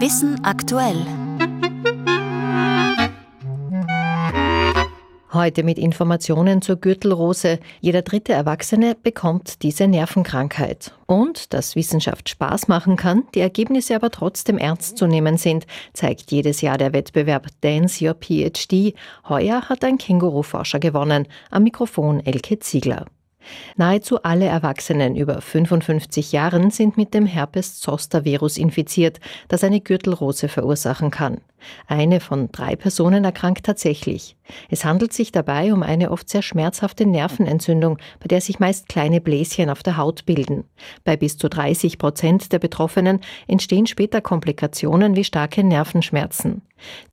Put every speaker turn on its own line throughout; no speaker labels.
Wissen aktuell.
Heute mit Informationen zur Gürtelrose. Jeder dritte Erwachsene bekommt diese Nervenkrankheit. Und dass Wissenschaft Spaß machen kann, die Ergebnisse aber trotzdem ernst zu nehmen sind, zeigt jedes Jahr der Wettbewerb Dance Your PhD. Heuer hat ein Känguru-Forscher gewonnen. Am Mikrofon Elke Ziegler. Nahezu alle Erwachsenen über 55 Jahren sind mit dem Herpes-Zoster-Virus infiziert, das eine Gürtelrose verursachen kann. Eine von drei Personen erkrankt tatsächlich. Es handelt sich dabei um eine oft sehr schmerzhafte Nervenentzündung, bei der sich meist kleine Bläschen auf der Haut bilden. Bei bis zu 30 Prozent der Betroffenen entstehen später Komplikationen wie starke Nervenschmerzen.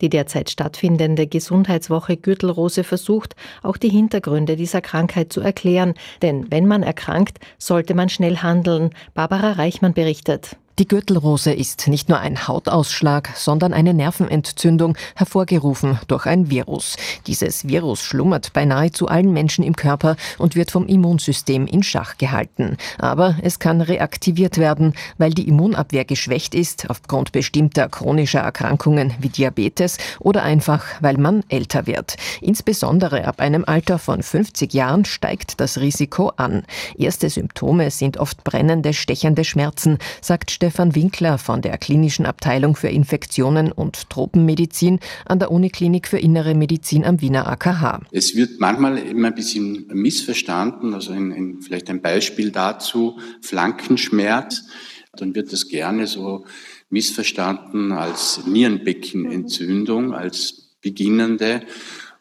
Die derzeit stattfindende Gesundheitswoche Gürtelrose versucht, auch die Hintergründe dieser Krankheit zu erklären, denn wenn man erkrankt, sollte man schnell handeln. Barbara Reichmann berichtet.
Die Gürtelrose ist nicht nur ein Hautausschlag, sondern eine Nervenentzündung, hervorgerufen durch ein Virus. Dieses Virus schlummert bei nahezu allen Menschen im Körper und wird vom Immunsystem in Schach gehalten. Aber es kann reaktiviert werden, weil die Immunabwehr geschwächt ist aufgrund bestimmter chronischer Erkrankungen wie Diabetes oder einfach, weil man älter wird. Insbesondere ab einem Alter von 50 Jahren steigt das Risiko an. Erste Symptome sind oft brennende, stechende Schmerzen, sagt Stefan Winkler von der Klinischen Abteilung für Infektionen und Tropenmedizin an der Uniklinik für Innere Medizin am Wiener AKH.
Es wird manchmal immer ein bisschen missverstanden, also ein, ein, vielleicht ein Beispiel dazu, Flankenschmerz. Dann wird das gerne so missverstanden als Nierenbeckenentzündung, als beginnende.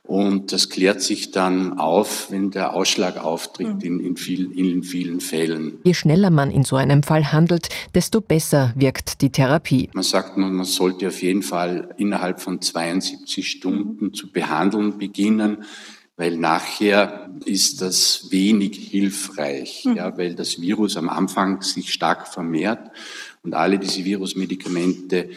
Und das klärt sich dann auf, wenn der Ausschlag auftritt in, in, viel, in vielen Fällen.
Je schneller man in so einem Fall handelt, desto besser wirkt die Therapie.
Man sagt, man sollte auf jeden Fall innerhalb von 72 Stunden zu behandeln beginnen weil nachher ist das wenig hilfreich, mhm. ja, weil das Virus am Anfang sich stark vermehrt und alle diese Virusmedikamente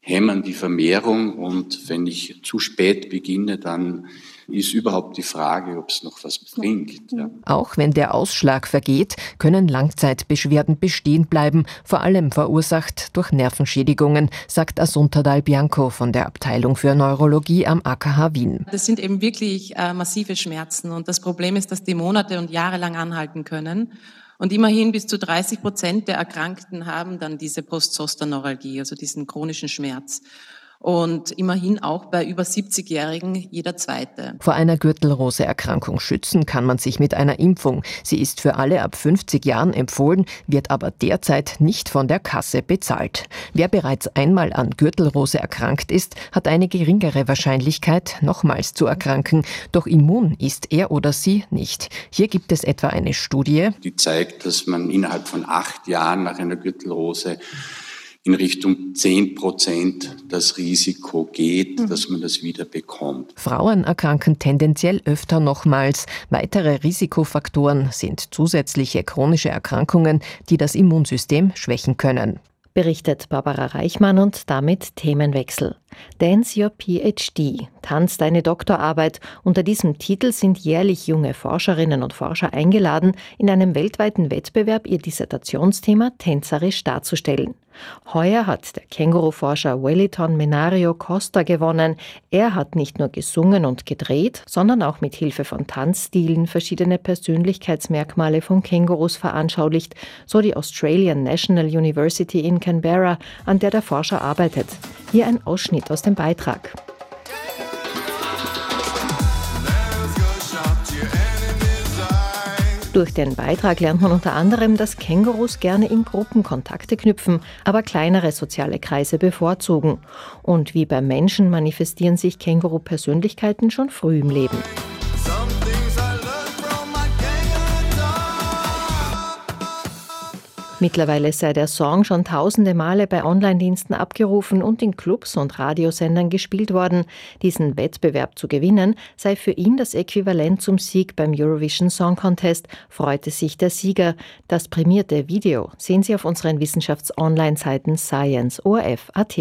hämmern die Vermehrung und wenn ich zu spät beginne, dann ist überhaupt die Frage, ob es noch was bringt. Ja.
Auch wenn der Ausschlag vergeht, können Langzeitbeschwerden bestehen bleiben, vor allem verursacht durch Nervenschädigungen, sagt Asunta Dal Bianco von der Abteilung für Neurologie am AKH Wien.
Das sind eben wirklich äh, massive Schmerzen und das Problem ist, dass die Monate und Jahre lang anhalten können. Und immerhin bis zu 30 Prozent der Erkrankten haben dann diese Postzosterneuralgie, also diesen chronischen Schmerz und immerhin auch bei über 70-Jährigen jeder zweite.
Vor einer Gürtelrose-Erkrankung schützen kann man sich mit einer Impfung. Sie ist für alle ab 50 Jahren empfohlen, wird aber derzeit nicht von der Kasse bezahlt. Wer bereits einmal an Gürtelrose erkrankt ist, hat eine geringere Wahrscheinlichkeit, nochmals zu erkranken. Doch immun ist er oder sie nicht. Hier gibt es etwa eine Studie,
die zeigt, dass man innerhalb von acht Jahren nach einer Gürtelrose in Richtung 10 Prozent das Risiko geht, mhm. dass man das wieder bekommt.
Frauen erkranken tendenziell öfter nochmals. Weitere Risikofaktoren sind zusätzliche chronische Erkrankungen, die das Immunsystem schwächen können
berichtet Barbara Reichmann und damit Themenwechsel. Dance Your PhD, Tanz deine Doktorarbeit. Unter diesem Titel sind jährlich junge Forscherinnen und Forscher eingeladen, in einem weltweiten Wettbewerb ihr Dissertationsthema tänzerisch darzustellen. Heuer hat der Känguru-Forscher Wellington Menario Costa gewonnen. Er hat nicht nur gesungen und gedreht, sondern auch mit Hilfe von Tanzstilen verschiedene Persönlichkeitsmerkmale von Kängurus veranschaulicht, so die Australian National University in Canberra, an der der Forscher arbeitet. Hier ein Ausschnitt aus dem Beitrag. Durch den Beitrag lernt man unter anderem, dass Kängurus gerne in Gruppen Kontakte knüpfen, aber kleinere soziale Kreise bevorzugen. Und wie beim Menschen manifestieren sich Känguru-Persönlichkeiten schon früh im Leben. Mittlerweile sei der Song schon tausende Male bei Online-Diensten abgerufen und in Clubs und Radiosendern gespielt worden. Diesen Wettbewerb zu gewinnen sei für ihn das Äquivalent zum Sieg beim Eurovision Song Contest, freute sich der Sieger. Das prämierte Video sehen Sie auf unseren Wissenschafts-Online-Seiten Science ORF.at.